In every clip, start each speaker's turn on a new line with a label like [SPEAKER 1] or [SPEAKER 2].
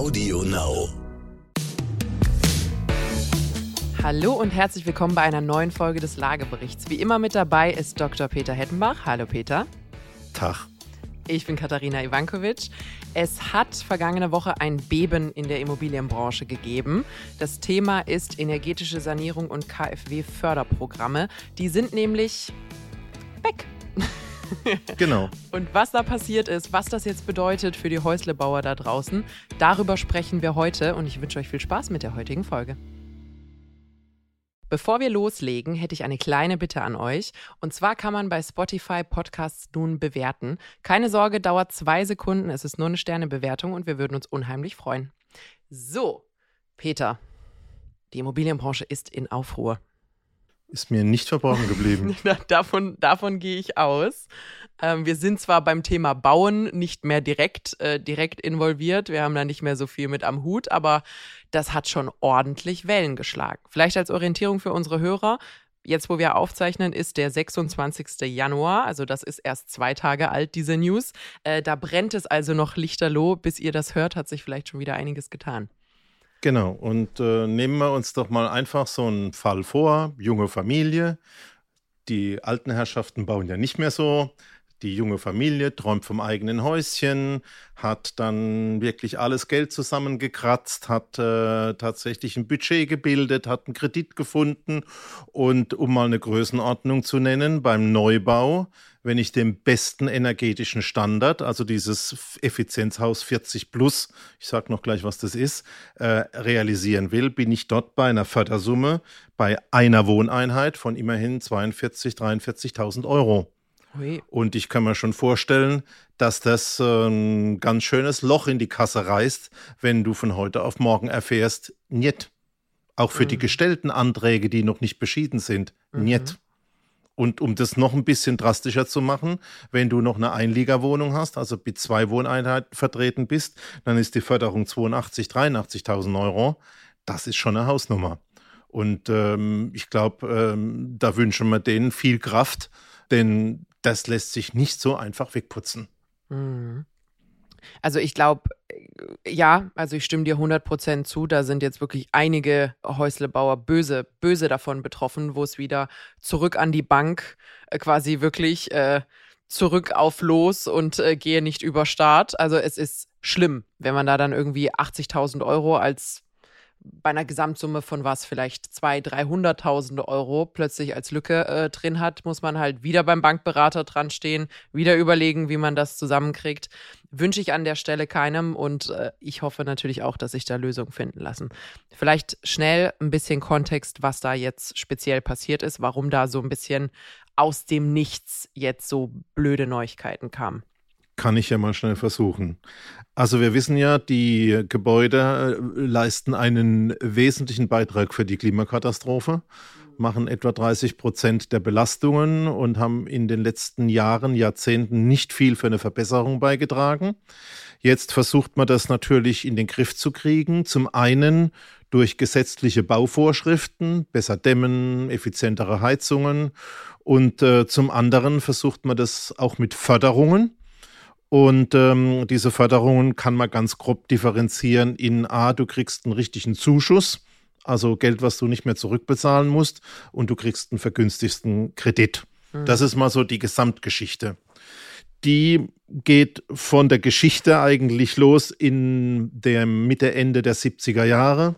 [SPEAKER 1] Audio Now.
[SPEAKER 2] Hallo und herzlich willkommen bei einer neuen Folge des Lageberichts. Wie immer mit dabei ist Dr. Peter Hettenbach. Hallo Peter.
[SPEAKER 3] Tag.
[SPEAKER 2] Ich bin Katharina Ivankovic. Es hat vergangene Woche ein Beben in der Immobilienbranche gegeben. Das Thema ist energetische Sanierung und KfW-Förderprogramme. Die sind nämlich weg.
[SPEAKER 3] Genau.
[SPEAKER 2] Und was da passiert ist, was das jetzt bedeutet für die Häuslebauer da draußen, darüber sprechen wir heute und ich wünsche euch viel Spaß mit der heutigen Folge. Bevor wir loslegen, hätte ich eine kleine Bitte an euch. Und zwar kann man bei Spotify Podcasts nun bewerten. Keine Sorge, dauert zwei Sekunden. Es ist nur eine Sternebewertung und wir würden uns unheimlich freuen. So, Peter, die Immobilienbranche ist in Aufruhr.
[SPEAKER 3] Ist mir nicht verborgen geblieben.
[SPEAKER 2] davon, davon gehe ich aus. Ähm, wir sind zwar beim Thema Bauen nicht mehr direkt, äh, direkt involviert, wir haben da nicht mehr so viel mit am Hut, aber das hat schon ordentlich Wellen geschlagen. Vielleicht als Orientierung für unsere Hörer. Jetzt, wo wir aufzeichnen, ist der 26. Januar, also das ist erst zwei Tage alt, diese News. Äh, da brennt es also noch lichterloh. Bis ihr das hört, hat sich vielleicht schon wieder einiges getan.
[SPEAKER 3] Genau, und äh, nehmen wir uns doch mal einfach so einen Fall vor, junge Familie. Die alten Herrschaften bauen ja nicht mehr so. Die junge Familie träumt vom eigenen Häuschen, hat dann wirklich alles Geld zusammengekratzt, hat äh, tatsächlich ein Budget gebildet, hat einen Kredit gefunden und um mal eine Größenordnung zu nennen, beim Neubau wenn ich den besten energetischen Standard, also dieses Effizienzhaus 40 plus, ich sage noch gleich, was das ist, äh, realisieren will, bin ich dort bei einer Fördersumme bei einer Wohneinheit von immerhin 42.000, 43.000 Euro. Ui. Und ich kann mir schon vorstellen, dass das ein ganz schönes Loch in die Kasse reißt, wenn du von heute auf morgen erfährst, niet. Auch für mhm. die gestellten Anträge, die noch nicht beschieden sind, mhm. niet. Und um das noch ein bisschen drastischer zu machen, wenn du noch eine Einliegerwohnung hast, also mit zwei Wohneinheiten vertreten bist, dann ist die Förderung 82, 83.000 Euro. Das ist schon eine Hausnummer. Und ähm, ich glaube, ähm, da wünschen wir denen viel Kraft, denn das lässt sich nicht so einfach wegputzen.
[SPEAKER 2] Mhm. Also ich glaube, ja, also ich stimme dir 100% zu. Da sind jetzt wirklich einige Häuslebauer böse, böse davon betroffen, wo es wieder zurück an die Bank äh, quasi wirklich äh, zurück auf los und äh, gehe nicht über Start. Also es ist schlimm, wenn man da dann irgendwie 80.000 Euro als bei einer Gesamtsumme von was, vielleicht 200.000, 300.000 Euro plötzlich als Lücke äh, drin hat, muss man halt wieder beim Bankberater dran stehen, wieder überlegen, wie man das zusammenkriegt. Wünsche ich an der Stelle keinem und äh, ich hoffe natürlich auch, dass sich da Lösungen finden lassen. Vielleicht schnell ein bisschen Kontext, was da jetzt speziell passiert ist, warum da so ein bisschen aus dem Nichts jetzt so blöde Neuigkeiten kamen.
[SPEAKER 3] Kann ich ja mal schnell versuchen. Also wir wissen ja, die Gebäude äh, leisten einen wesentlichen Beitrag für die Klimakatastrophe, machen etwa 30 Prozent der Belastungen und haben in den letzten Jahren, Jahrzehnten nicht viel für eine Verbesserung beigetragen. Jetzt versucht man das natürlich in den Griff zu kriegen. Zum einen durch gesetzliche Bauvorschriften, besser dämmen, effizientere Heizungen und äh, zum anderen versucht man das auch mit Förderungen und ähm, diese Förderungen kann man ganz grob differenzieren in A, du kriegst einen richtigen Zuschuss, also Geld, was du nicht mehr zurückbezahlen musst, und du kriegst einen vergünstigsten Kredit. Mhm. Das ist mal so die Gesamtgeschichte. Die geht von der Geschichte eigentlich los in der Mitte, Ende der 70er Jahre.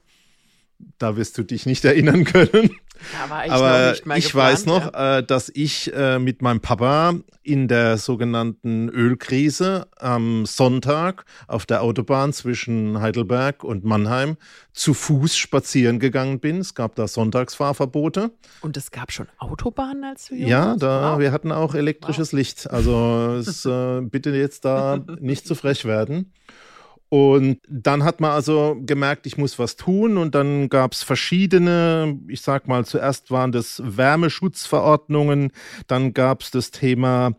[SPEAKER 3] Da wirst du dich nicht erinnern können.
[SPEAKER 2] Aber ich,
[SPEAKER 3] Aber
[SPEAKER 2] ich
[SPEAKER 3] geplant, weiß noch, ja. äh, dass ich äh, mit meinem Papa in der sogenannten Ölkrise am Sonntag auf der Autobahn zwischen Heidelberg und Mannheim zu Fuß spazieren gegangen bin. Es gab da Sonntagsfahrverbote.
[SPEAKER 2] Und es gab schon Autobahnen als
[SPEAKER 3] du Ja, da, wow. wir hatten auch elektrisches wow. Licht. Also es, äh, bitte jetzt da nicht zu frech werden. Und dann hat man also gemerkt, ich muss was tun. Und dann gab es verschiedene, ich sag mal, zuerst waren das Wärmeschutzverordnungen, dann gab es das Thema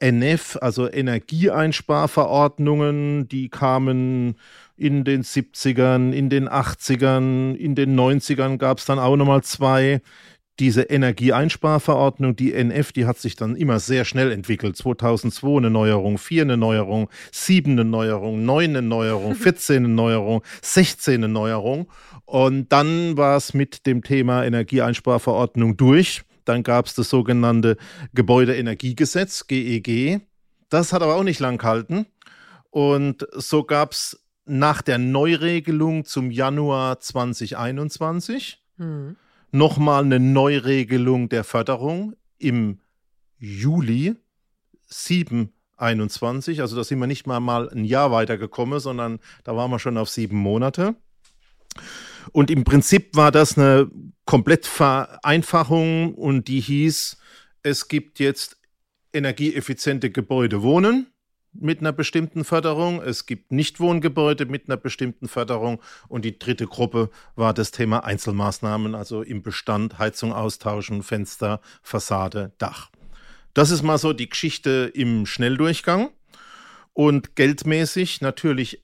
[SPEAKER 3] NF, also Energieeinsparverordnungen, die kamen in den 70ern, in den 80ern, in den 90ern gab es dann auch nochmal zwei. Diese Energieeinsparverordnung, die NF, die hat sich dann immer sehr schnell entwickelt. 2002 eine Neuerung, 4 eine Neuerung, 7 eine Neuerung, 9 eine Neuerung, 14 eine Neuerung, 16 eine Neuerung. Und dann war es mit dem Thema Energieeinsparverordnung durch. Dann gab es das sogenannte Gebäudeenergiegesetz, GEG. Das hat aber auch nicht lang gehalten. Und so gab es nach der Neuregelung zum Januar 2021 mhm. Nochmal eine Neuregelung der Förderung im Juli 721. Also da sind wir nicht mal, mal ein Jahr weitergekommen, sondern da waren wir schon auf sieben Monate. Und im Prinzip war das eine Komplettvereinfachung und die hieß, es gibt jetzt energieeffiziente Gebäude wohnen mit einer bestimmten Förderung, es gibt Nichtwohngebäude mit einer bestimmten Förderung und die dritte Gruppe war das Thema Einzelmaßnahmen, also im Bestand Heizung austauschen, Fenster, Fassade, Dach. Das ist mal so die Geschichte im Schnelldurchgang und geldmäßig natürlich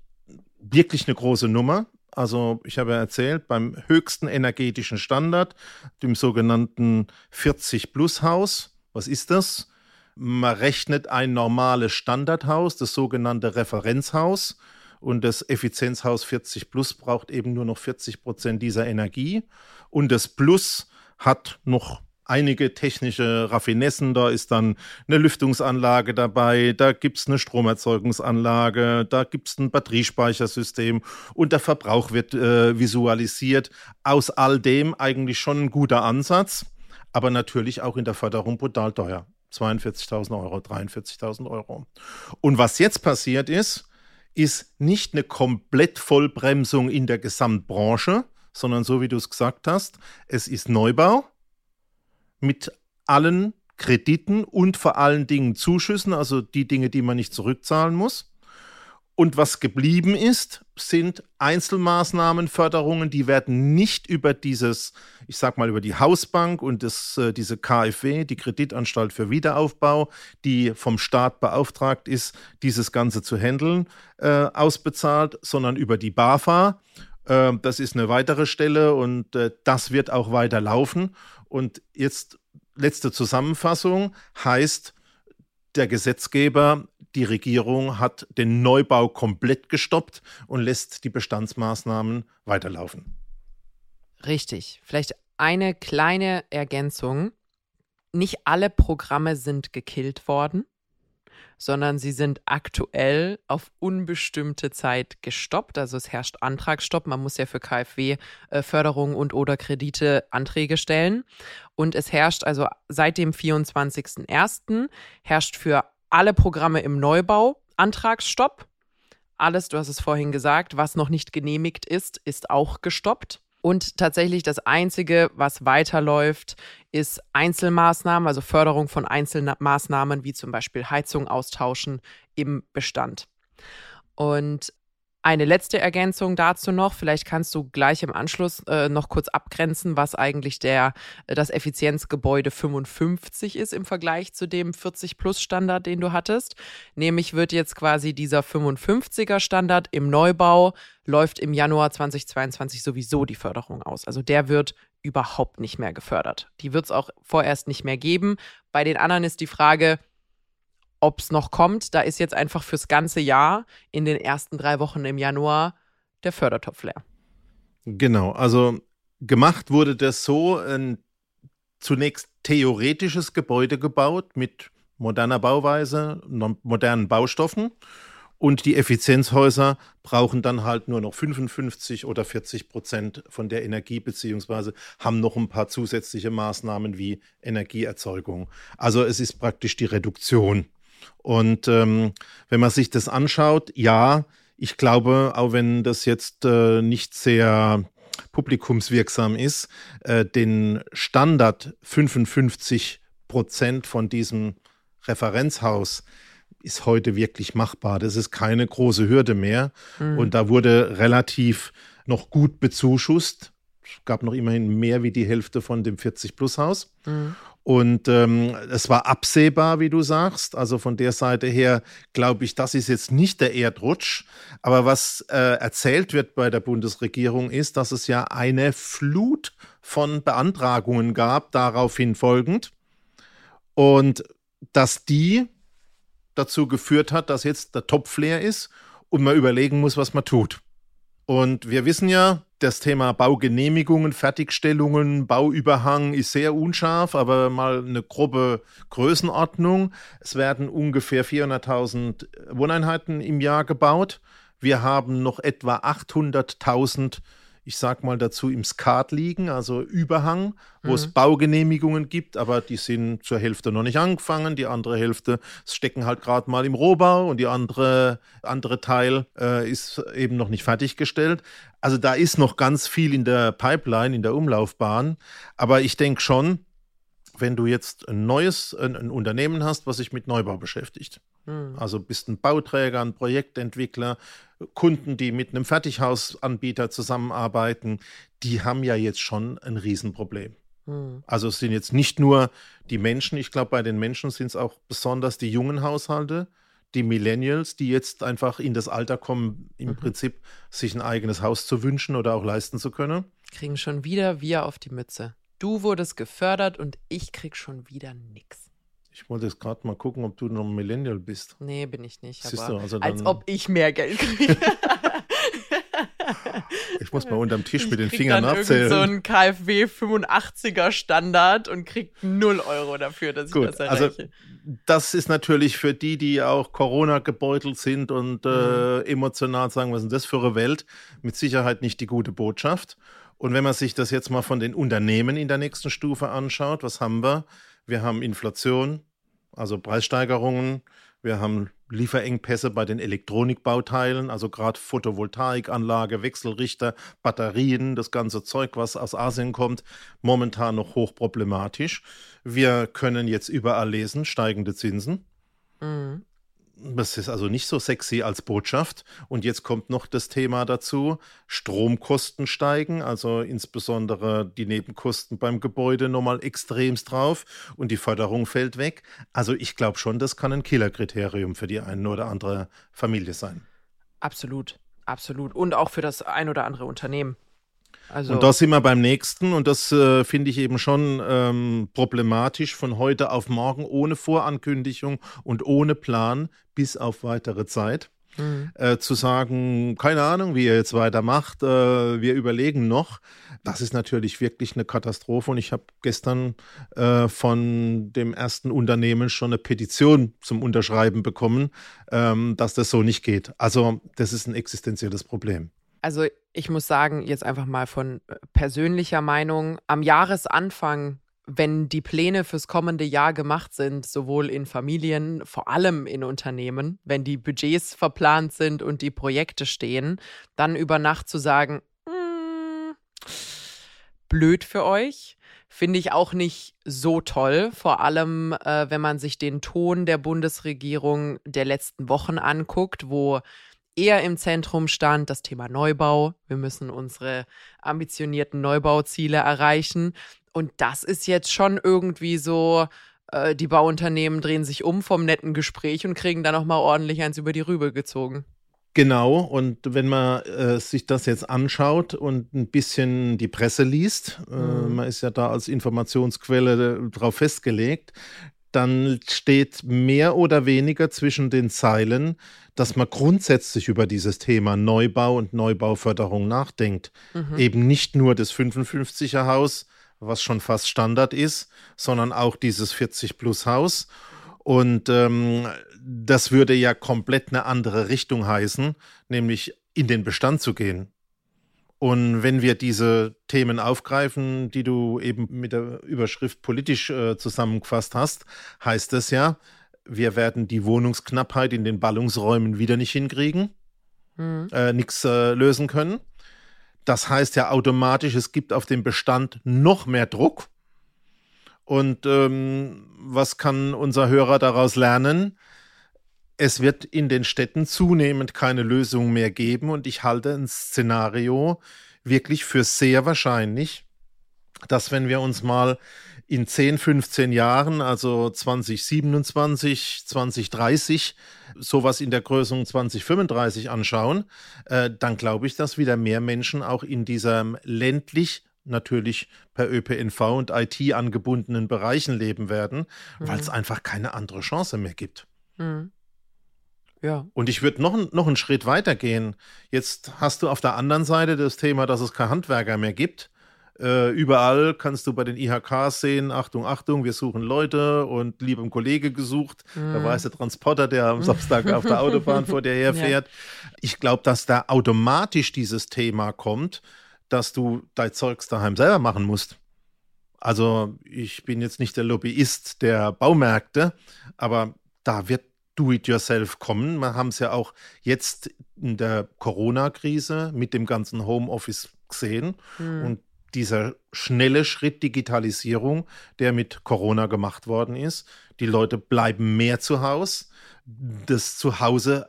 [SPEAKER 3] wirklich eine große Nummer. Also ich habe ja erzählt, beim höchsten energetischen Standard, dem sogenannten 40 Plus Haus, was ist das? Man rechnet ein normales Standardhaus, das sogenannte Referenzhaus. Und das Effizienzhaus 40 Plus braucht eben nur noch 40 Prozent dieser Energie. Und das Plus hat noch einige technische Raffinessen. Da ist dann eine Lüftungsanlage dabei, da gibt es eine Stromerzeugungsanlage, da gibt es ein Batteriespeichersystem und der Verbrauch wird äh, visualisiert. Aus all dem eigentlich schon ein guter Ansatz, aber natürlich auch in der Förderung brutal teuer. 42.000 Euro, 43.000 Euro. Und was jetzt passiert ist, ist nicht eine Komplettvollbremsung in der Gesamtbranche, sondern so wie du es gesagt hast, es ist Neubau mit allen Krediten und vor allen Dingen Zuschüssen, also die Dinge, die man nicht zurückzahlen muss. Und was geblieben ist, sind Einzelmaßnahmen, Förderungen, die werden nicht über dieses, ich sag mal, über die Hausbank und das, äh, diese KfW, die Kreditanstalt für Wiederaufbau, die vom Staat beauftragt ist, dieses Ganze zu handeln, äh, ausbezahlt, sondern über die BAFA. Äh, das ist eine weitere Stelle und äh, das wird auch weiter laufen. Und jetzt letzte Zusammenfassung heißt, der Gesetzgeber die Regierung hat den Neubau komplett gestoppt und lässt die Bestandsmaßnahmen weiterlaufen.
[SPEAKER 2] Richtig. Vielleicht eine kleine Ergänzung. Nicht alle Programme sind gekillt worden, sondern sie sind aktuell auf unbestimmte Zeit gestoppt. Also es herrscht Antragsstopp. Man muss ja für KfW äh, und oder Kredite Anträge stellen. Und es herrscht also seit dem 24.01. herrscht für alle Programme im Neubau Antragsstopp. Alles, du hast es vorhin gesagt, was noch nicht genehmigt ist, ist auch gestoppt. Und tatsächlich das Einzige, was weiterläuft, ist Einzelmaßnahmen, also Förderung von Einzelmaßnahmen wie zum Beispiel Heizung austauschen im Bestand. Und eine letzte Ergänzung dazu noch. Vielleicht kannst du gleich im Anschluss äh, noch kurz abgrenzen, was eigentlich der, äh, das Effizienzgebäude 55 ist im Vergleich zu dem 40 Plus Standard, den du hattest. Nämlich wird jetzt quasi dieser 55er Standard im Neubau läuft im Januar 2022 sowieso die Förderung aus. Also der wird überhaupt nicht mehr gefördert. Die wird es auch vorerst nicht mehr geben. Bei den anderen ist die Frage, ob es noch kommt. Da ist jetzt einfach fürs ganze Jahr in den ersten drei Wochen im Januar der Fördertopf leer.
[SPEAKER 3] Genau, also gemacht wurde das so, ein zunächst theoretisches Gebäude gebaut mit moderner Bauweise, modernen Baustoffen. Und die Effizienzhäuser brauchen dann halt nur noch 55 oder 40 Prozent von der Energie, beziehungsweise haben noch ein paar zusätzliche Maßnahmen wie Energieerzeugung. Also es ist praktisch die Reduktion und ähm, wenn man sich das anschaut, ja, ich glaube, auch wenn das jetzt äh, nicht sehr publikumswirksam ist, äh, den Standard 55 Prozent von diesem Referenzhaus ist heute wirklich machbar. Das ist keine große Hürde mehr. Mhm. Und da wurde relativ noch gut bezuschusst. Es gab noch immerhin mehr wie die Hälfte von dem 40-Plus-Haus. Mhm. Und ähm, es war absehbar, wie du sagst. Also von der Seite her glaube ich, das ist jetzt nicht der Erdrutsch. Aber was äh, erzählt wird bei der Bundesregierung ist, dass es ja eine Flut von Beantragungen gab, daraufhin folgend. Und dass die dazu geführt hat, dass jetzt der Topf leer ist und man überlegen muss, was man tut. Und wir wissen ja, das Thema Baugenehmigungen, Fertigstellungen, Bauüberhang ist sehr unscharf, aber mal eine grobe Größenordnung. Es werden ungefähr 400.000 Wohneinheiten im Jahr gebaut. Wir haben noch etwa 800.000 ich sag mal dazu, im Skat liegen, also Überhang, wo mhm. es Baugenehmigungen gibt, aber die sind zur Hälfte noch nicht angefangen. Die andere Hälfte stecken halt gerade mal im Rohbau und die andere, andere Teil äh, ist eben noch nicht fertiggestellt. Also da ist noch ganz viel in der Pipeline, in der Umlaufbahn. Aber ich denke schon, wenn du jetzt ein neues ein, ein Unternehmen hast, was sich mit Neubau beschäftigt, Mhm. Also bist ein Bauträger, ein Projektentwickler, Kunden, die mit einem Fertighausanbieter zusammenarbeiten, die haben ja jetzt schon ein Riesenproblem. Mhm. Also es sind jetzt nicht nur die Menschen, ich glaube, bei den Menschen sind es auch besonders die jungen Haushalte, die Millennials, die jetzt einfach in das Alter kommen, im mhm. Prinzip sich ein eigenes Haus zu wünschen oder auch leisten zu können.
[SPEAKER 2] Kriegen schon wieder wir auf die Mütze. Du wurdest gefördert und ich krieg schon wieder nichts.
[SPEAKER 3] Ich wollte jetzt gerade mal gucken, ob du noch ein Millennial bist.
[SPEAKER 2] Nee, bin ich nicht. Siehst du, also als ob ich mehr Geld kriege.
[SPEAKER 3] ich muss mal unterm Tisch ich mit den Fingern dann abzählen.
[SPEAKER 2] so ein KfW 85er Standard und krieg 0 Euro dafür, dass Gut, ich das erreiche. Also
[SPEAKER 3] das ist natürlich für die, die auch Corona gebeutelt sind und äh, mhm. emotional sagen, was ist denn das für eine Welt, mit Sicherheit nicht die gute Botschaft. Und wenn man sich das jetzt mal von den Unternehmen in der nächsten Stufe anschaut, was haben wir? Wir haben Inflation, also Preissteigerungen. Wir haben Lieferengpässe bei den Elektronikbauteilen, also gerade Photovoltaikanlage, Wechselrichter, Batterien, das ganze Zeug, was aus Asien kommt, momentan noch hochproblematisch. Wir können jetzt überall lesen, steigende Zinsen. Mhm. Das ist also nicht so sexy als Botschaft. Und jetzt kommt noch das Thema dazu, Stromkosten steigen, also insbesondere die Nebenkosten beim Gebäude nochmal extremst drauf und die Förderung fällt weg. Also ich glaube schon, das kann ein Killerkriterium für die eine oder andere Familie sein.
[SPEAKER 2] Absolut, absolut. Und auch für das ein oder andere Unternehmen.
[SPEAKER 3] Also und da sind wir beim nächsten und das äh, finde ich eben schon ähm, problematisch von heute auf morgen ohne Vorankündigung und ohne Plan bis auf weitere Zeit. Mhm. Äh, zu sagen, keine Ahnung, wie ihr jetzt weitermacht, äh, wir überlegen noch. Das ist natürlich wirklich eine Katastrophe und ich habe gestern äh, von dem ersten Unternehmen schon eine Petition zum Unterschreiben bekommen, ähm, dass das so nicht geht. Also das ist ein existenzielles Problem.
[SPEAKER 2] Also ich muss sagen, jetzt einfach mal von äh, persönlicher Meinung, am Jahresanfang, wenn die Pläne fürs kommende Jahr gemacht sind, sowohl in Familien, vor allem in Unternehmen, wenn die Budgets verplant sind und die Projekte stehen, dann über Nacht zu sagen, mm, blöd für euch, finde ich auch nicht so toll, vor allem äh, wenn man sich den Ton der Bundesregierung der letzten Wochen anguckt, wo eher im Zentrum stand das Thema Neubau. Wir müssen unsere ambitionierten Neubauziele erreichen. Und das ist jetzt schon irgendwie so, äh, die Bauunternehmen drehen sich um vom netten Gespräch und kriegen dann nochmal ordentlich eins über die Rübe gezogen.
[SPEAKER 3] Genau, und wenn man äh, sich das jetzt anschaut und ein bisschen die Presse liest, äh, mhm. man ist ja da als Informationsquelle äh, drauf festgelegt, dann steht mehr oder weniger zwischen den Zeilen, dass man grundsätzlich über dieses Thema Neubau und Neubauförderung nachdenkt. Mhm. Eben nicht nur das 55er Haus, was schon fast Standard ist, sondern auch dieses 40 plus Haus. Und ähm, das würde ja komplett eine andere Richtung heißen, nämlich in den Bestand zu gehen. Und wenn wir diese Themen aufgreifen, die du eben mit der Überschrift politisch äh, zusammengefasst hast, heißt es ja, wir werden die Wohnungsknappheit in den Ballungsräumen wieder nicht hinkriegen, mhm. äh, nichts äh, lösen können. Das heißt ja automatisch, es gibt auf dem Bestand noch mehr Druck. Und ähm, was kann unser Hörer daraus lernen? Es wird in den Städten zunehmend keine Lösung mehr geben und ich halte ein Szenario wirklich für sehr wahrscheinlich, dass wenn wir uns mal in 10, 15 Jahren, also 2027, 2030, sowas in der Größe 2035 anschauen, äh, dann glaube ich, dass wieder mehr Menschen auch in diesem ländlich natürlich per ÖPNV und IT angebundenen Bereichen leben werden, mhm. weil es einfach keine andere Chance mehr gibt. Mhm. Ja. Und ich würde noch, noch einen Schritt weiter gehen. Jetzt hast du auf der anderen Seite das Thema, dass es keine Handwerker mehr gibt. Äh, überall kannst du bei den IHKs sehen, Achtung, Achtung, wir suchen Leute und liebem Kollege gesucht. Mhm. Da war es der Transporter, der am Samstag auf der Autobahn vor dir herfährt. Ja. Ich glaube, dass da automatisch dieses Thema kommt, dass du dein Zeugs daheim selber machen musst. Also ich bin jetzt nicht der Lobbyist der Baumärkte, aber da wird Do-it-yourself kommen. Wir haben es ja auch jetzt in der Corona-Krise mit dem ganzen Homeoffice gesehen. Mhm. Und dieser schnelle Schritt Digitalisierung, der mit Corona gemacht worden ist. Die Leute bleiben mehr zu Hause. Das Zuhause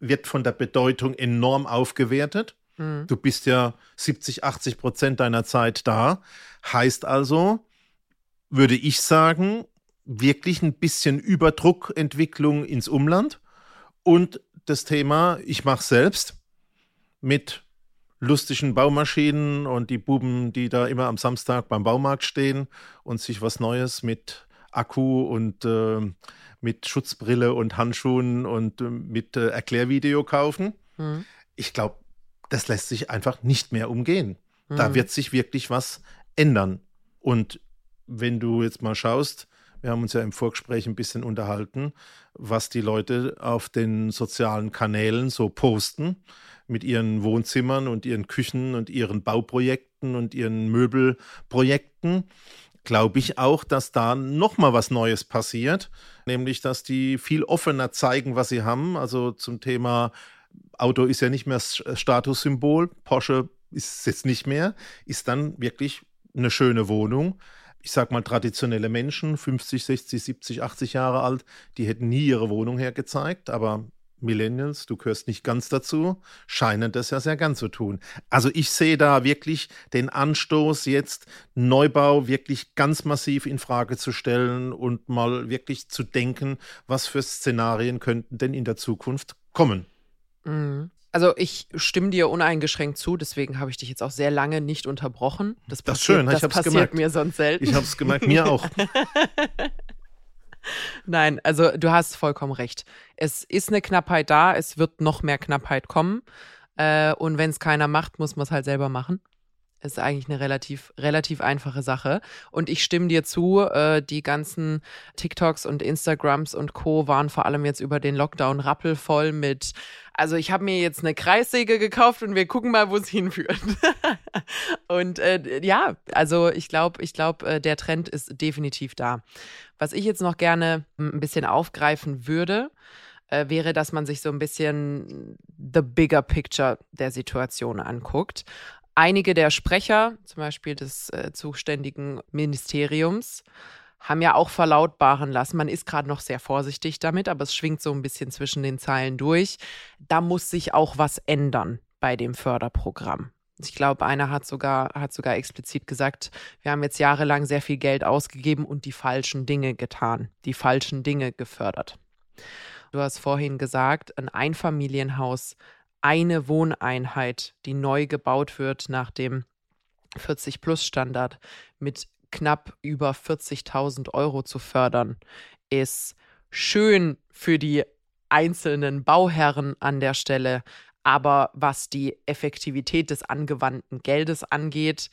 [SPEAKER 3] wird von der Bedeutung enorm aufgewertet. Mhm. Du bist ja 70, 80 Prozent deiner Zeit da. Heißt also, würde ich sagen, wirklich ein bisschen Überdruckentwicklung ins Umland und das Thema, ich mache selbst mit lustigen Baumaschinen und die Buben, die da immer am Samstag beim Baumarkt stehen und sich was Neues mit Akku und äh, mit Schutzbrille und Handschuhen und äh, mit äh, Erklärvideo kaufen. Mhm. Ich glaube, das lässt sich einfach nicht mehr umgehen. Mhm. Da wird sich wirklich was ändern. Und wenn du jetzt mal schaust, wir haben uns ja im Vorgespräch ein bisschen unterhalten, was die Leute auf den sozialen Kanälen so posten mit ihren Wohnzimmern und ihren Küchen und ihren Bauprojekten und ihren Möbelprojekten glaube ich auch, dass da noch mal was Neues passiert, nämlich dass die viel offener zeigen, was sie haben. Also zum Thema Auto ist ja nicht mehr Statussymbol, Porsche ist es jetzt nicht mehr, ist dann wirklich eine schöne Wohnung. Ich sag mal, traditionelle Menschen, 50, 60, 70, 80 Jahre alt, die hätten nie ihre Wohnung hergezeigt, aber Millennials, du gehörst nicht ganz dazu, scheinen das ja sehr gern zu tun. Also ich sehe da wirklich den Anstoß, jetzt Neubau wirklich ganz massiv in Frage zu stellen und mal wirklich zu denken, was für Szenarien könnten denn in der Zukunft kommen.
[SPEAKER 2] Mhm. Also ich stimme dir uneingeschränkt zu, deswegen habe ich dich jetzt auch sehr lange nicht unterbrochen.
[SPEAKER 3] Das, das passiert, schön,
[SPEAKER 2] das passiert gemerkt. mir sonst selten.
[SPEAKER 3] Ich habe es gemerkt, mir auch.
[SPEAKER 2] Nein, also du hast vollkommen recht. Es ist eine Knappheit da, es wird noch mehr Knappheit kommen. Äh, und wenn es keiner macht, muss man es halt selber machen. Ist eigentlich eine relativ, relativ einfache Sache. Und ich stimme dir zu, äh, die ganzen TikToks und Instagrams und Co. waren vor allem jetzt über den Lockdown rappelvoll mit, also ich habe mir jetzt eine Kreissäge gekauft und wir gucken mal, wo es hinführt. und äh, ja, also ich glaube, ich glaube, äh, der Trend ist definitiv da. Was ich jetzt noch gerne ein bisschen aufgreifen würde, äh, wäre, dass man sich so ein bisschen the bigger picture der Situation anguckt einige der Sprecher, zum Beispiel des äh, zuständigen Ministeriums, haben ja auch verlautbaren lassen. Man ist gerade noch sehr vorsichtig damit, aber es schwingt so ein bisschen zwischen den Zeilen durch. Da muss sich auch was ändern bei dem Förderprogramm. Ich glaube, einer hat sogar, hat sogar explizit gesagt, wir haben jetzt jahrelang sehr viel Geld ausgegeben und die falschen Dinge getan, die falschen Dinge gefördert. Du hast vorhin gesagt, ein Einfamilienhaus eine Wohneinheit, die neu gebaut wird nach dem 40-Plus-Standard mit knapp über 40.000 Euro zu fördern, ist schön für die einzelnen Bauherren an der Stelle. Aber was die Effektivität des angewandten Geldes angeht,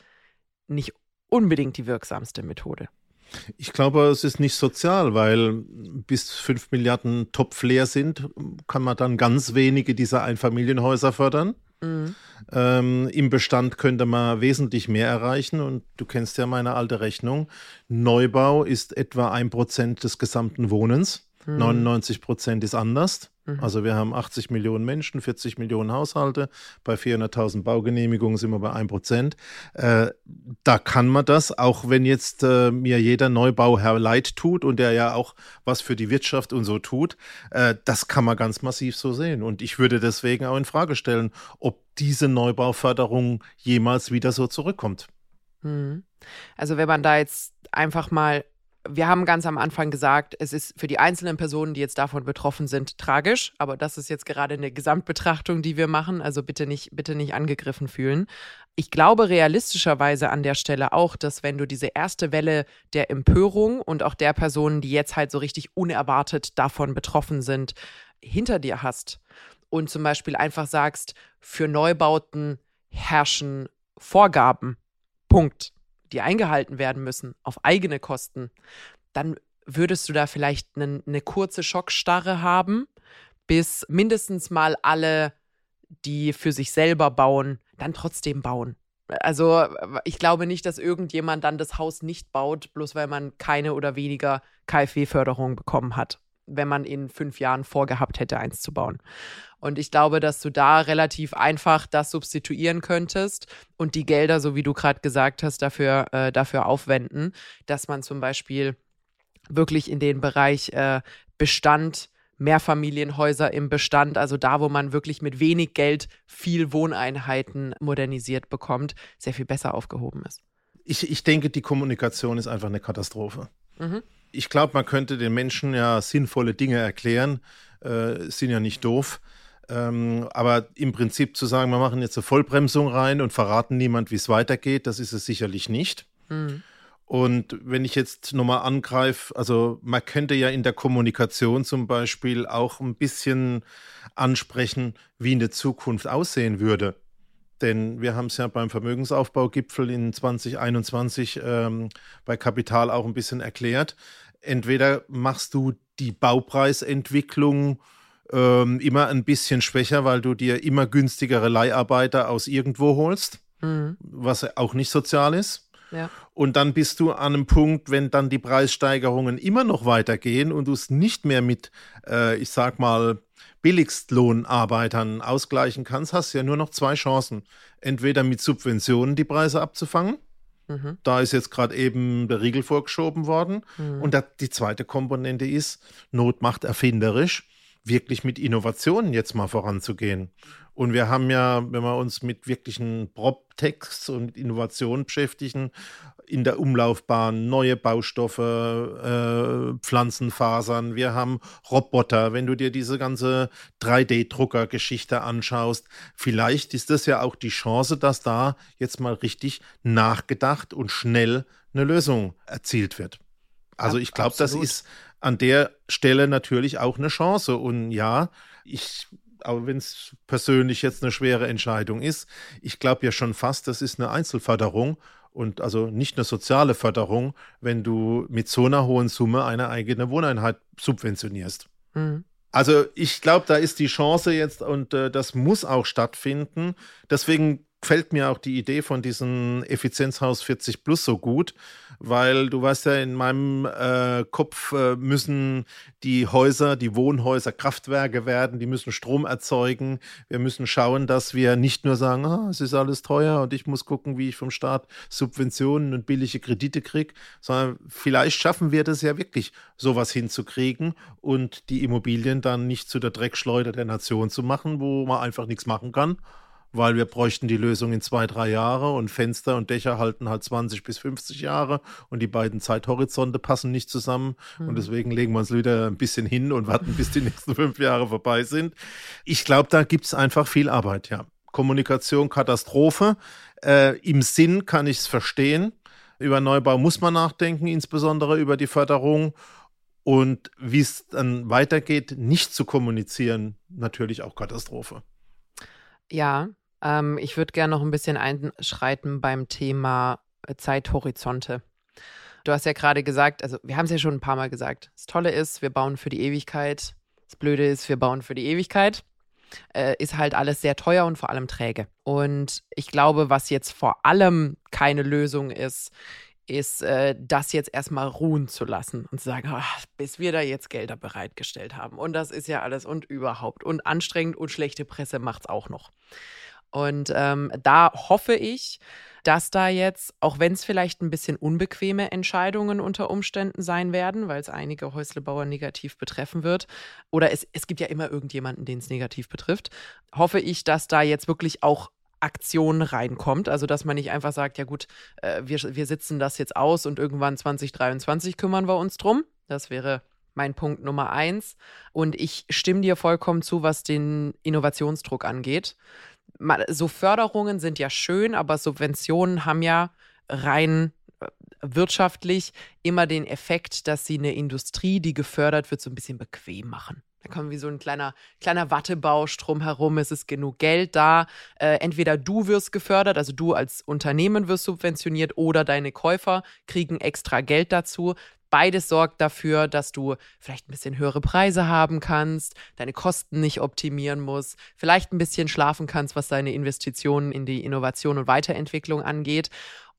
[SPEAKER 2] nicht unbedingt die wirksamste Methode.
[SPEAKER 3] Ich glaube, es ist nicht sozial, weil bis 5 Milliarden Topf leer sind, kann man dann ganz wenige dieser Einfamilienhäuser fördern. Mhm. Ähm, Im Bestand könnte man wesentlich mehr erreichen und du kennst ja meine alte Rechnung. Neubau ist etwa ein Prozent des gesamten Wohnens. 99 mhm. Prozent ist anders. Mhm. Also wir haben 80 Millionen Menschen, 40 Millionen Haushalte. Bei 400.000 Baugenehmigungen sind wir bei 1 Prozent. Äh, da kann man das, auch wenn jetzt äh, mir jeder Neubauherr leid tut und der ja auch was für die Wirtschaft und so tut, äh, das kann man ganz massiv so sehen. Und ich würde deswegen auch in Frage stellen, ob diese Neubauförderung jemals wieder so zurückkommt.
[SPEAKER 2] Mhm. Also wenn man da jetzt einfach mal wir haben ganz am Anfang gesagt, es ist für die einzelnen Personen, die jetzt davon betroffen sind, tragisch. Aber das ist jetzt gerade eine Gesamtbetrachtung, die wir machen. Also bitte nicht, bitte nicht angegriffen fühlen. Ich glaube realistischerweise an der Stelle auch, dass wenn du diese erste Welle der Empörung und auch der Personen, die jetzt halt so richtig unerwartet davon betroffen sind, hinter dir hast und zum Beispiel einfach sagst, für Neubauten herrschen Vorgaben. Punkt die eingehalten werden müssen, auf eigene Kosten, dann würdest du da vielleicht eine, eine kurze Schockstarre haben, bis mindestens mal alle, die für sich selber bauen, dann trotzdem bauen. Also ich glaube nicht, dass irgendjemand dann das Haus nicht baut, bloß weil man keine oder weniger KfW-Förderung bekommen hat, wenn man in fünf Jahren vorgehabt hätte, eins zu bauen. Und ich glaube, dass du da relativ einfach das substituieren könntest und die Gelder, so wie du gerade gesagt hast, dafür, äh, dafür aufwenden, dass man zum Beispiel wirklich in den Bereich äh, Bestand, Mehrfamilienhäuser im Bestand, also da, wo man wirklich mit wenig Geld viel Wohneinheiten modernisiert bekommt, sehr viel besser aufgehoben ist.
[SPEAKER 3] Ich, ich denke, die Kommunikation ist einfach eine Katastrophe. Mhm. Ich glaube, man könnte den Menschen ja sinnvolle Dinge erklären, äh, sind ja nicht doof. Ähm, aber im Prinzip zu sagen, wir machen jetzt eine Vollbremsung rein und verraten niemand, wie es weitergeht, das ist es sicherlich nicht. Mhm. Und wenn ich jetzt nochmal angreife, also man könnte ja in der Kommunikation zum Beispiel auch ein bisschen ansprechen, wie eine Zukunft aussehen würde. Denn wir haben es ja beim Vermögensaufbaugipfel in 2021 ähm, bei Kapital auch ein bisschen erklärt. Entweder machst du die Baupreisentwicklung ähm, immer ein bisschen schwächer, weil du dir immer günstigere Leiharbeiter aus irgendwo holst, mhm. was auch nicht sozial ist. Ja. Und dann bist du an einem Punkt, wenn dann die Preissteigerungen immer noch weitergehen und du es nicht mehr mit, äh, ich sag mal, Billigstlohnarbeitern ausgleichen kannst, hast du ja nur noch zwei Chancen. Entweder mit Subventionen die Preise abzufangen. Mhm. Da ist jetzt gerade eben der Riegel vorgeschoben worden. Mhm. Und die zweite Komponente ist, Not macht erfinderisch wirklich mit Innovationen jetzt mal voranzugehen. Und wir haben ja, wenn wir uns mit wirklichen Prop-Techs und Innovationen beschäftigen, in der Umlaufbahn neue Baustoffe, äh, Pflanzenfasern, wir haben Roboter. Wenn du dir diese ganze 3D-Drucker-Geschichte anschaust, vielleicht ist das ja auch die Chance, dass da jetzt mal richtig nachgedacht und schnell eine Lösung erzielt wird. Also ich glaube, das ist an der Stelle natürlich auch eine Chance. Und ja, ich, aber wenn es persönlich jetzt eine schwere Entscheidung ist, ich glaube ja schon fast, das ist eine Einzelförderung und also nicht eine soziale Förderung, wenn du mit so einer hohen Summe eine eigene Wohneinheit subventionierst. Mhm. Also ich glaube, da ist die Chance jetzt und äh, das muss auch stattfinden. Deswegen gefällt mir auch die Idee von diesem Effizienzhaus 40 Plus so gut, weil du weißt ja, in meinem äh, Kopf äh, müssen die Häuser, die Wohnhäuser Kraftwerke werden, die müssen Strom erzeugen. Wir müssen schauen, dass wir nicht nur sagen, ah, es ist alles teuer und ich muss gucken, wie ich vom Staat Subventionen und billige Kredite kriege, sondern vielleicht schaffen wir das ja wirklich, sowas hinzukriegen und die Immobilien dann nicht zu der Dreckschleuder der Nation zu machen, wo man einfach nichts machen kann weil wir bräuchten die Lösung in zwei, drei Jahre und Fenster und Dächer halten halt 20 bis 50 Jahre und die beiden Zeithorizonte passen nicht zusammen mhm. und deswegen legen wir uns wieder ein bisschen hin und warten, bis die nächsten fünf Jahre vorbei sind. Ich glaube, da gibt es einfach viel Arbeit, ja. Kommunikation, Katastrophe. Äh, Im Sinn kann ich es verstehen. Über Neubau muss man nachdenken, insbesondere über die Förderung. Und wie es dann weitergeht, nicht zu kommunizieren, natürlich auch Katastrophe.
[SPEAKER 2] Ja, ähm, ich würde gerne noch ein bisschen einschreiten beim Thema äh, Zeithorizonte. Du hast ja gerade gesagt, also wir haben es ja schon ein paar Mal gesagt. Das Tolle ist, wir bauen für die Ewigkeit. Das Blöde ist, wir bauen für die Ewigkeit. Äh, ist halt alles sehr teuer und vor allem träge. Und ich glaube, was jetzt vor allem keine Lösung ist, ist, äh, das jetzt erstmal ruhen zu lassen und zu sagen, ach, bis wir da jetzt Gelder bereitgestellt haben. Und das ist ja alles und überhaupt. Und anstrengend und schlechte Presse macht es auch noch. Und ähm, da hoffe ich, dass da jetzt, auch wenn es vielleicht ein bisschen unbequeme Entscheidungen unter Umständen sein werden, weil es einige Häuslebauer negativ betreffen wird, oder es, es gibt ja immer irgendjemanden, den es negativ betrifft, hoffe ich, dass da jetzt wirklich auch Aktion reinkommt. Also, dass man nicht einfach sagt, ja gut, äh, wir, wir sitzen das jetzt aus und irgendwann 2023 kümmern wir uns drum. Das wäre mein Punkt Nummer eins. Und ich stimme dir vollkommen zu, was den Innovationsdruck angeht. So Förderungen sind ja schön, aber Subventionen haben ja rein äh, wirtschaftlich immer den Effekt, dass sie eine Industrie, die gefördert wird, so ein bisschen bequem machen. Da kommen wie so ein kleiner, kleiner Wattebausch drumherum. Es ist genug Geld da. Äh, entweder du wirst gefördert, also du als Unternehmen wirst subventioniert, oder deine Käufer kriegen extra Geld dazu. Beides sorgt dafür, dass du vielleicht ein bisschen höhere Preise haben kannst, deine Kosten nicht optimieren musst, vielleicht ein bisschen schlafen kannst, was deine Investitionen in die Innovation und Weiterentwicklung angeht.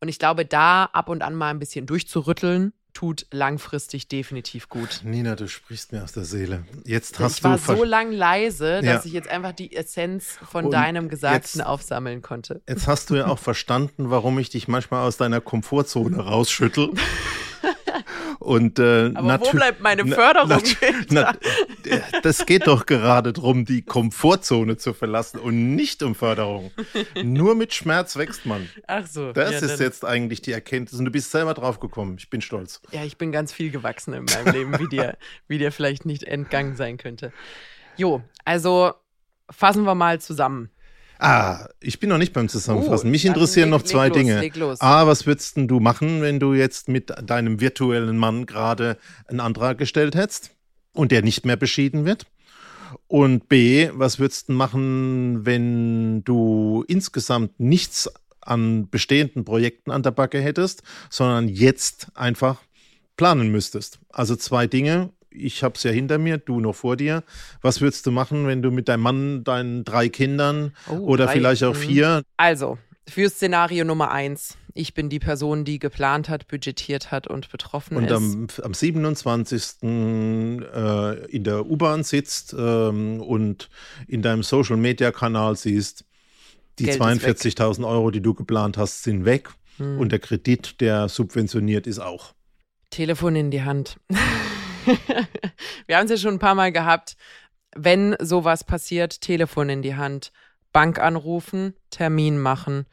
[SPEAKER 2] Und ich glaube, da ab und an mal ein bisschen durchzurütteln, tut langfristig definitiv gut.
[SPEAKER 3] Nina, du sprichst mir aus der Seele. Jetzt hast
[SPEAKER 2] ich war
[SPEAKER 3] du
[SPEAKER 2] so lang leise, dass ja. ich jetzt einfach die Essenz von Und deinem Gesagten jetzt, aufsammeln konnte.
[SPEAKER 3] Jetzt hast du ja auch verstanden, warum ich dich manchmal aus deiner Komfortzone rausschüttel. Und, äh,
[SPEAKER 2] Aber wo bleibt meine Förderung? Na,
[SPEAKER 3] das geht doch gerade darum, die Komfortzone zu verlassen und nicht um Förderung. Nur mit Schmerz wächst man.
[SPEAKER 2] Ach so.
[SPEAKER 3] Das ja, ist jetzt eigentlich die Erkenntnis. Und du bist selber drauf gekommen. Ich bin stolz.
[SPEAKER 2] Ja, ich bin ganz viel gewachsen in meinem Leben, wie dir, wie dir vielleicht nicht entgangen sein könnte. Jo, also fassen wir mal zusammen.
[SPEAKER 3] Ah, ich bin noch nicht beim Zusammenfassen. Uh, Mich interessieren leg, noch zwei los, Dinge. A, was würdest du machen, wenn du jetzt mit deinem virtuellen Mann gerade einen Antrag gestellt hättest und der nicht mehr beschieden wird? Und B, was würdest du machen, wenn du insgesamt nichts an bestehenden Projekten an der Backe hättest, sondern jetzt einfach planen müsstest? Also zwei Dinge ich habe es ja hinter mir, du noch vor dir. Was würdest du machen, wenn du mit deinem Mann, deinen drei Kindern oh, oder drei, vielleicht auch vier?
[SPEAKER 2] Also, für Szenario Nummer eins. Ich bin die Person, die geplant hat, budgetiert hat und betroffen
[SPEAKER 3] und
[SPEAKER 2] ist.
[SPEAKER 3] Und am, am 27. Äh, in der U-Bahn sitzt ähm, und in deinem Social-Media-Kanal siehst, die 42.000 Euro, die du geplant hast, sind weg. Hm. Und der Kredit, der subventioniert ist auch.
[SPEAKER 2] Telefon in die Hand. Wir haben es ja schon ein paar Mal gehabt. Wenn sowas passiert, Telefon in die Hand, Bank anrufen, Termin machen,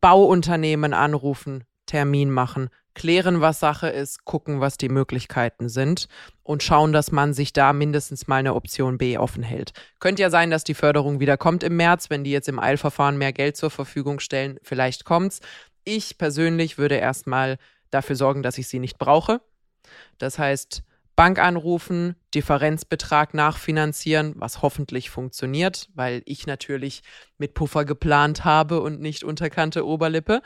[SPEAKER 2] Bauunternehmen anrufen, Termin machen, klären, was Sache ist, gucken, was die Möglichkeiten sind und schauen, dass man sich da mindestens mal eine Option B offen hält. Könnte ja sein, dass die Förderung wieder kommt im März, wenn die jetzt im Eilverfahren mehr Geld zur Verfügung stellen. Vielleicht kommt's. Ich persönlich würde erstmal dafür sorgen, dass ich sie nicht brauche. Das heißt, Bank anrufen, Differenzbetrag nachfinanzieren, was hoffentlich funktioniert, weil ich natürlich mit Puffer geplant habe und nicht unterkante Oberlippe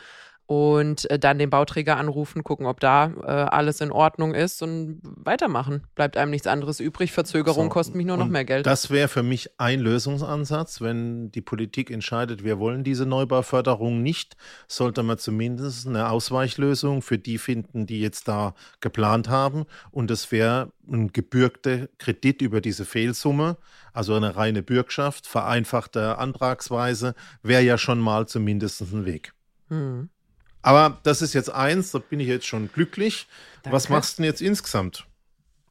[SPEAKER 2] und äh, dann den Bauträger anrufen, gucken, ob da äh, alles in Ordnung ist und weitermachen. Bleibt einem nichts anderes übrig. Verzögerung so, kostet mich nur noch mehr Geld.
[SPEAKER 3] Das wäre für mich ein Lösungsansatz. Wenn die Politik entscheidet, wir wollen diese Neubauförderung nicht, sollte man zumindest eine Ausweichlösung für die finden, die jetzt da geplant haben. Und das wäre ein gebürgter Kredit über diese Fehlsumme, also eine reine Bürgschaft, vereinfachte Antragsweise, wäre ja schon mal zumindest ein Weg. Hm. Aber das ist jetzt eins, da bin ich jetzt schon glücklich. Danke. Was machst du denn jetzt insgesamt?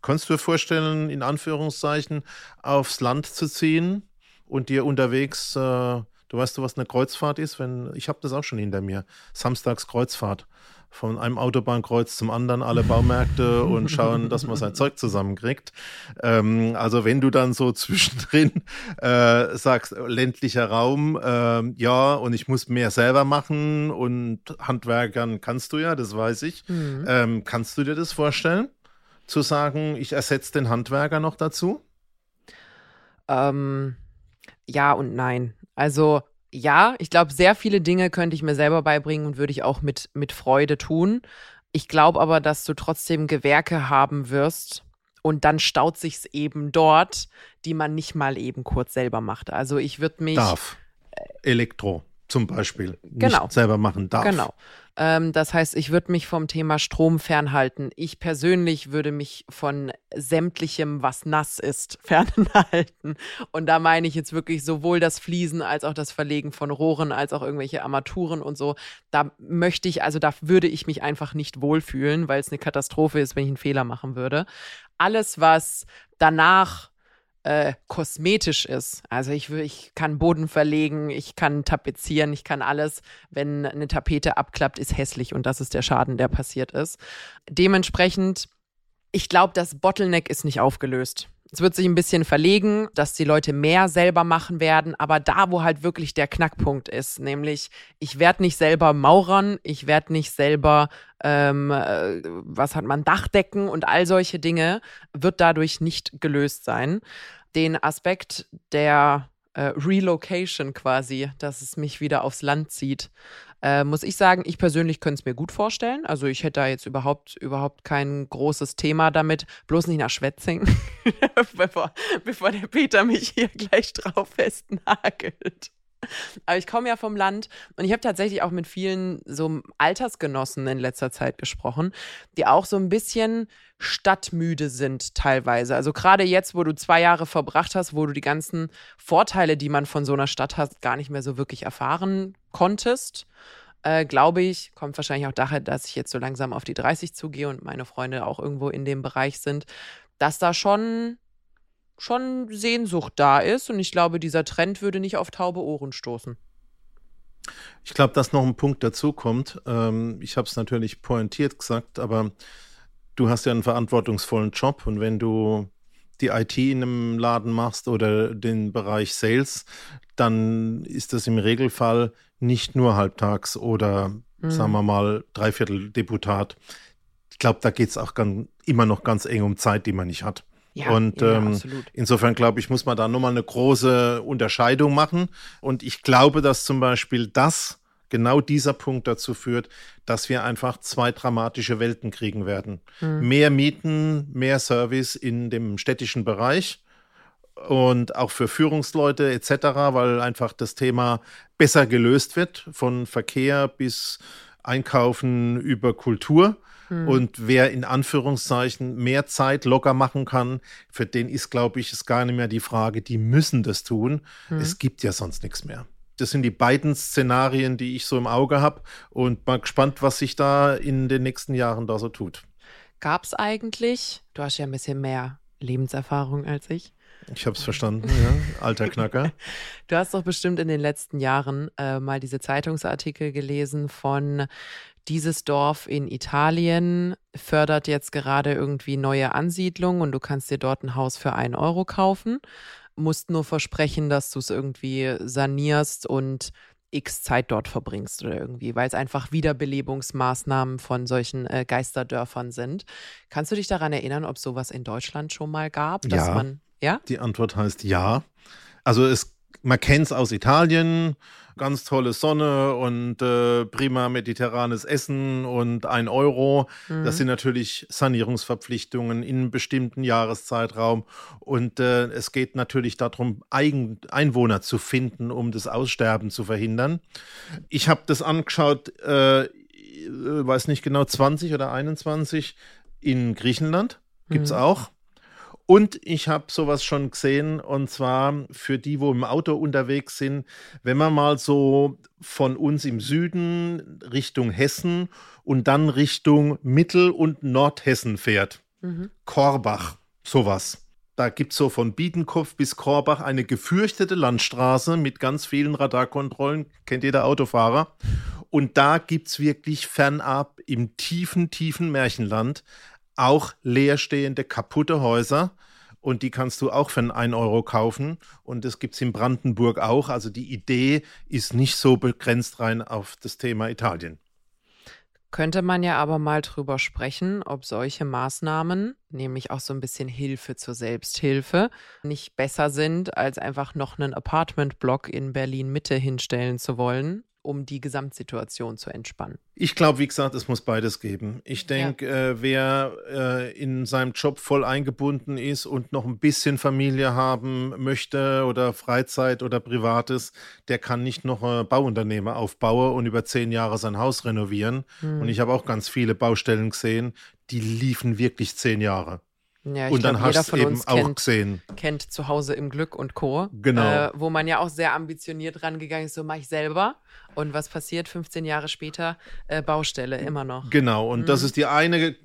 [SPEAKER 3] Kannst du dir vorstellen, in Anführungszeichen, aufs Land zu ziehen und dir unterwegs, äh, du weißt du, was eine Kreuzfahrt ist? Wenn, ich habe das auch schon hinter mir. Samstags Kreuzfahrt von einem Autobahnkreuz zum anderen alle Baumärkte und schauen, dass man sein Zeug zusammenkriegt. Ähm, also wenn du dann so zwischendrin äh, sagst, ländlicher Raum, äh, ja, und ich muss mehr selber machen und Handwerkern kannst du ja, das weiß ich. Mhm. Ähm, kannst du dir das vorstellen? Zu sagen, ich ersetze den Handwerker noch dazu?
[SPEAKER 2] Ähm, ja und nein. Also ja, ich glaube, sehr viele Dinge könnte ich mir selber beibringen und würde ich auch mit, mit Freude tun. Ich glaube aber, dass du trotzdem Gewerke haben wirst und dann staut sich's eben dort, die man nicht mal eben kurz selber macht. Also ich würde mich.
[SPEAKER 3] Darf. Elektro zum Beispiel. Genau. Nicht selber machen darf.
[SPEAKER 2] Genau. Ähm, das heißt, ich würde mich vom Thema Strom fernhalten. Ich persönlich würde mich von sämtlichem, was nass ist, fernhalten. Und da meine ich jetzt wirklich sowohl das Fließen als auch das Verlegen von Rohren, als auch irgendwelche Armaturen und so. Da möchte ich, also da würde ich mich einfach nicht wohlfühlen, weil es eine Katastrophe ist, wenn ich einen Fehler machen würde. Alles, was danach äh, kosmetisch ist. Also ich, ich kann Boden verlegen, ich kann tapezieren, ich kann alles. Wenn eine Tapete abklappt, ist hässlich und das ist der Schaden, der passiert ist. Dementsprechend, ich glaube, das Bottleneck ist nicht aufgelöst. Es wird sich ein bisschen verlegen, dass die Leute mehr selber machen werden, aber da, wo halt wirklich der Knackpunkt ist, nämlich ich werde nicht selber maurern, ich werde nicht selber, ähm, äh, was hat man, Dachdecken und all solche Dinge, wird dadurch nicht gelöst sein. Den Aspekt der äh, Relocation quasi, dass es mich wieder aufs Land zieht, äh, muss ich sagen, ich persönlich könnte es mir gut vorstellen. Also ich hätte da jetzt überhaupt, überhaupt kein großes Thema damit. Bloß nicht nach Schwetzing, bevor, bevor der Peter mich hier gleich drauf festnagelt. Aber ich komme ja vom Land und ich habe tatsächlich auch mit vielen so Altersgenossen in letzter Zeit gesprochen, die auch so ein bisschen stadtmüde sind teilweise. Also gerade jetzt, wo du zwei Jahre verbracht hast, wo du die ganzen Vorteile, die man von so einer Stadt hat, gar nicht mehr so wirklich erfahren konntest. Äh, glaube ich, kommt wahrscheinlich auch daher, dass ich jetzt so langsam auf die 30 zugehe und meine Freunde auch irgendwo in dem Bereich sind, dass da schon schon Sehnsucht da ist. Und ich glaube, dieser Trend würde nicht auf taube Ohren stoßen.
[SPEAKER 3] Ich glaube, dass noch ein Punkt dazu kommt. Ähm, ich habe es natürlich pointiert gesagt, aber du hast ja einen verantwortungsvollen Job und wenn du die IT in einem Laden machst oder den Bereich Sales, dann ist das im Regelfall nicht nur halbtags oder mhm. sagen wir mal Dreiviertel Deputat. Ich glaube, da geht es auch ganz, immer noch ganz eng um Zeit, die man nicht hat. Ja, und ja, ähm, insofern glaube ich, muss man da nochmal eine große Unterscheidung machen. Und ich glaube, dass zum Beispiel das, genau dieser Punkt dazu führt, dass wir einfach zwei dramatische Welten kriegen werden. Mhm. Mehr Mieten, mehr Service in dem städtischen Bereich und auch für Führungsleute etc., weil einfach das Thema besser gelöst wird, von Verkehr bis Einkaufen über Kultur. Hm. Und wer in Anführungszeichen mehr Zeit locker machen kann, für den ist, glaube ich, ist gar nicht mehr die Frage, die müssen das tun. Hm. Es gibt ja sonst nichts mehr. Das sind die beiden Szenarien, die ich so im Auge habe und mal gespannt, was sich da in den nächsten Jahren da so tut.
[SPEAKER 2] Gab es eigentlich, du hast ja ein bisschen mehr Lebenserfahrung als ich.
[SPEAKER 3] Ich habe es verstanden, ja. Alter Knacker.
[SPEAKER 2] du hast doch bestimmt in den letzten Jahren äh, mal diese Zeitungsartikel gelesen von dieses Dorf in Italien fördert jetzt gerade irgendwie neue Ansiedlungen und du kannst dir dort ein Haus für einen Euro kaufen, musst nur versprechen, dass du es irgendwie sanierst und x Zeit dort verbringst oder irgendwie, weil es einfach Wiederbelebungsmaßnahmen von solchen äh, Geisterdörfern sind. Kannst du dich daran erinnern, ob sowas in Deutschland schon mal gab?
[SPEAKER 3] Dass ja, man, ja? Die Antwort heißt ja. Also es, man kennt es aus Italien ganz tolle Sonne und äh, prima mediterranes Essen und ein Euro. Mhm. Das sind natürlich Sanierungsverpflichtungen in einem bestimmten Jahreszeitraum. Und äh, es geht natürlich darum, Eigen Einwohner zu finden, um das Aussterben zu verhindern. Ich habe das angeschaut, äh, weiß nicht genau, 20 oder 21 in Griechenland. Gibt es mhm. auch. Und ich habe sowas schon gesehen, und zwar für die, wo im Auto unterwegs sind, wenn man mal so von uns im Süden Richtung Hessen und dann Richtung Mittel- und Nordhessen fährt. Mhm. Korbach, sowas. Da gibt es so von Biedenkopf bis Korbach eine gefürchtete Landstraße mit ganz vielen Radarkontrollen. Kennt jeder Autofahrer. Und da gibt es wirklich fernab im tiefen, tiefen Märchenland auch leerstehende, kaputte Häuser. Und die kannst du auch für einen Euro kaufen. Und das gibt es in Brandenburg auch. Also die Idee ist nicht so begrenzt rein auf das Thema Italien.
[SPEAKER 2] Könnte man ja aber mal drüber sprechen, ob solche Maßnahmen, nämlich auch so ein bisschen Hilfe zur Selbsthilfe, nicht besser sind, als einfach noch einen Apartmentblock in Berlin Mitte hinstellen zu wollen um die Gesamtsituation zu entspannen?
[SPEAKER 3] Ich glaube, wie gesagt, es muss beides geben. Ich denke, ja. äh, wer äh, in seinem Job voll eingebunden ist und noch ein bisschen Familie haben möchte oder Freizeit oder Privates, der kann nicht noch ein Bauunternehmer aufbauen und über zehn Jahre sein Haus renovieren. Hm. Und ich habe auch ganz viele Baustellen gesehen, die liefen wirklich zehn Jahre.
[SPEAKER 2] Ja, und dann glaub, hast du eben auch kennt, gesehen. Kennt zu Hause im Glück und Co.
[SPEAKER 3] Genau. Äh,
[SPEAKER 2] wo man ja auch sehr ambitioniert rangegangen ist, so mache ich selber. Und was passiert 15 Jahre später? Äh, Baustelle, immer noch.
[SPEAKER 3] Genau, und mhm. das ist die eine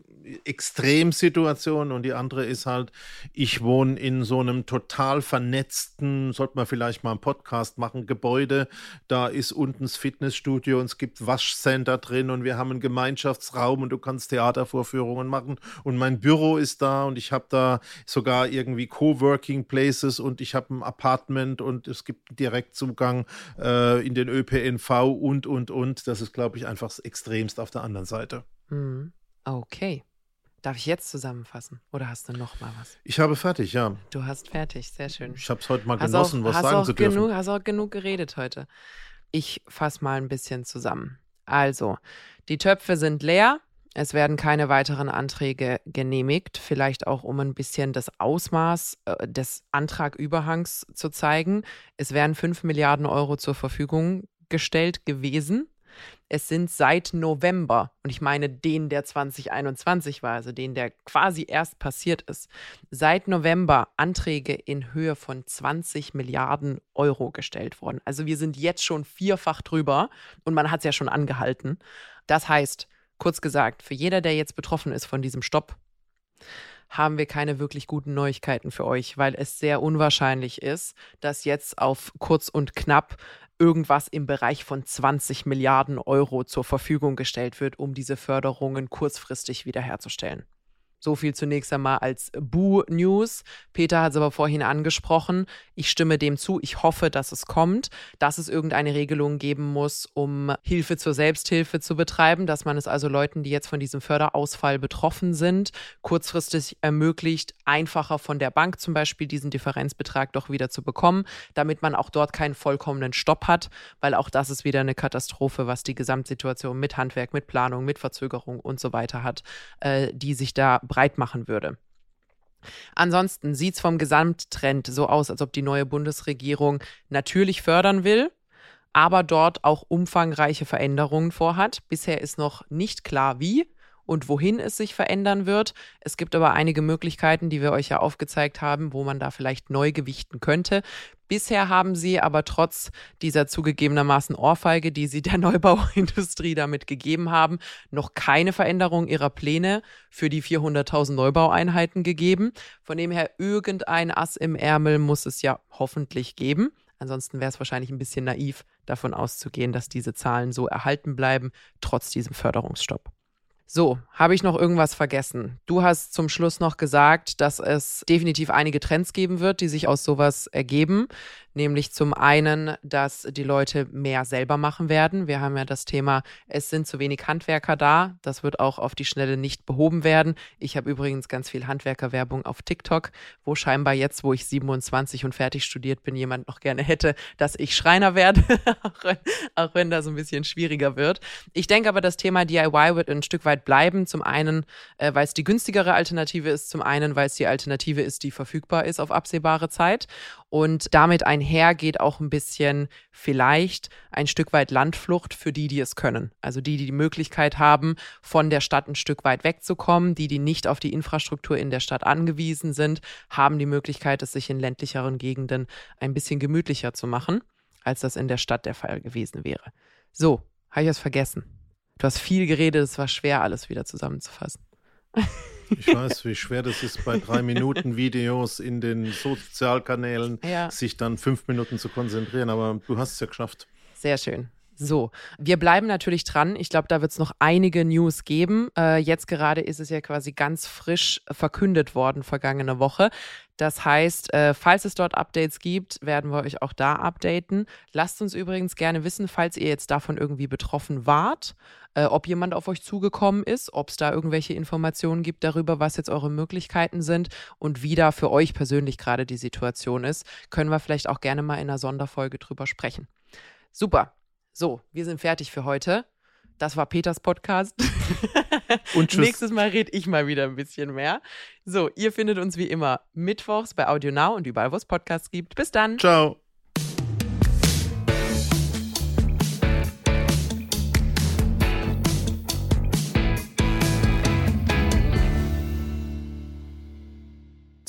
[SPEAKER 3] Extremsituation und die andere ist halt, ich wohne in so einem total vernetzten, sollte man vielleicht mal einen Podcast machen, Gebäude. Da ist unten das Fitnessstudio und es gibt Waschcenter drin und wir haben einen Gemeinschaftsraum und du kannst Theatervorführungen machen und mein Büro ist da und ich habe da sogar irgendwie Coworking Places und ich habe ein Apartment und es gibt Direktzugang äh, in den ÖPNV und, und, und. Das ist, glaube ich, einfach extremst auf der anderen Seite.
[SPEAKER 2] Mhm. Okay. Darf ich jetzt zusammenfassen? Oder hast du noch mal was?
[SPEAKER 3] Ich habe fertig, ja.
[SPEAKER 2] Du hast fertig, sehr schön.
[SPEAKER 3] Ich habe es heute mal hast genossen, auch, was sagen zu
[SPEAKER 2] dürfen. Genug, hast auch genug geredet heute. Ich fasse mal ein bisschen zusammen. Also, die Töpfe sind leer. Es werden keine weiteren Anträge genehmigt, vielleicht auch um ein bisschen das Ausmaß äh, des Antragüberhangs zu zeigen. Es wären 5 Milliarden Euro zur Verfügung gestellt gewesen es sind seit November, und ich meine den, der 2021 war, also den, der quasi erst passiert ist, seit November Anträge in Höhe von 20 Milliarden Euro gestellt worden. Also wir sind jetzt schon vierfach drüber und man hat es ja schon angehalten. Das heißt, kurz gesagt, für jeder, der jetzt betroffen ist von diesem Stopp, haben wir keine wirklich guten Neuigkeiten für euch, weil es sehr unwahrscheinlich ist, dass jetzt auf kurz und knapp irgendwas im Bereich von 20 Milliarden Euro zur Verfügung gestellt wird, um diese Förderungen kurzfristig wiederherzustellen. So viel zunächst einmal als Bu-News. Peter hat es aber vorhin angesprochen. Ich stimme dem zu. Ich hoffe, dass es kommt, dass es irgendeine Regelung geben muss, um Hilfe zur Selbsthilfe zu betreiben, dass man es also Leuten, die jetzt von diesem Förderausfall betroffen sind, kurzfristig ermöglicht, einfacher von der Bank zum Beispiel diesen Differenzbetrag doch wieder zu bekommen, damit man auch dort keinen vollkommenen Stopp hat, weil auch das ist wieder eine Katastrophe, was die Gesamtsituation mit Handwerk, mit Planung, mit Verzögerung und so weiter hat, äh, die sich da breit machen würde. Ansonsten sieht es vom Gesamttrend so aus, als ob die neue Bundesregierung natürlich fördern will, aber dort auch umfangreiche Veränderungen vorhat. Bisher ist noch nicht klar, wie und wohin es sich verändern wird. Es gibt aber einige Möglichkeiten, die wir euch ja aufgezeigt haben, wo man da vielleicht neu gewichten könnte. Bisher haben sie aber trotz dieser zugegebenermaßen Ohrfeige, die sie der Neubauindustrie damit gegeben haben, noch keine Veränderung ihrer Pläne für die 400.000 Neubaueinheiten gegeben. Von dem her, irgendein Ass im Ärmel muss es ja hoffentlich geben. Ansonsten wäre es wahrscheinlich ein bisschen naiv, davon auszugehen, dass diese Zahlen so erhalten bleiben, trotz diesem Förderungsstopp. So, habe ich noch irgendwas vergessen? Du hast zum Schluss noch gesagt, dass es definitiv einige Trends geben wird, die sich aus sowas ergeben. Nämlich zum einen, dass die Leute mehr selber machen werden. Wir haben ja das Thema, es sind zu wenig Handwerker da. Das wird auch auf die Schnelle nicht behoben werden. Ich habe übrigens ganz viel Handwerkerwerbung auf TikTok, wo scheinbar jetzt, wo ich 27 und fertig studiert bin, jemand noch gerne hätte, dass ich Schreiner werde, auch, wenn, auch wenn das ein bisschen schwieriger wird. Ich denke aber, das Thema DIY wird ein Stück weit bleiben. Zum einen, äh, weil es die günstigere Alternative ist, zum einen, weil es die Alternative ist, die verfügbar ist auf absehbare Zeit. Und damit einher geht auch ein bisschen vielleicht ein Stück weit Landflucht für die, die es können. Also die, die die Möglichkeit haben, von der Stadt ein Stück weit wegzukommen. Die, die nicht auf die Infrastruktur in der Stadt angewiesen sind, haben die Möglichkeit, es sich in ländlicheren Gegenden ein bisschen gemütlicher zu machen, als das in der Stadt der Fall gewesen wäre. So, habe ich es vergessen. Du hast viel geredet, es war schwer, alles wieder zusammenzufassen.
[SPEAKER 3] Ich weiß, wie schwer das ist, bei drei Minuten Videos in den Sozialkanälen ja. sich dann fünf Minuten zu konzentrieren, aber du hast es ja geschafft.
[SPEAKER 2] Sehr schön. So, wir bleiben natürlich dran. Ich glaube, da wird es noch einige News geben. Äh, jetzt gerade ist es ja quasi ganz frisch verkündet worden, vergangene Woche. Das heißt, äh, falls es dort Updates gibt, werden wir euch auch da updaten. Lasst uns übrigens gerne wissen, falls ihr jetzt davon irgendwie betroffen wart, äh, ob jemand auf euch zugekommen ist, ob es da irgendwelche Informationen gibt darüber, was jetzt eure Möglichkeiten sind und wie da für euch persönlich gerade die Situation ist. Können wir vielleicht auch gerne mal in einer Sonderfolge drüber sprechen. Super. So, wir sind fertig für heute. Das war Peters Podcast. Und tschüss. Nächstes Mal rede ich mal wieder ein bisschen mehr. So, ihr findet uns wie immer mittwochs bei Audio Now und überall, wo es Podcasts gibt. Bis dann.
[SPEAKER 3] Ciao.